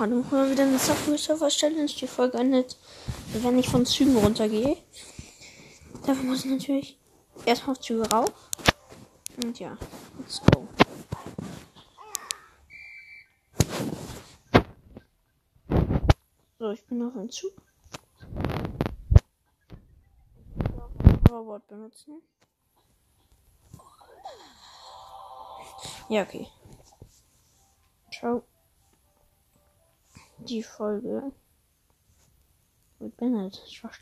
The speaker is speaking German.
Machen wir wieder eine Subway Surfer Challenge. Die Folge endet, wenn ich von Zügen runtergehe. Dafür muss ich natürlich erstmal auf Züge rauf. Und ja, let's go. So, ich bin auf dem Zug. Hoverboard benutzen. Ja, okay. Ciao. Die Folge wird beendet. Ich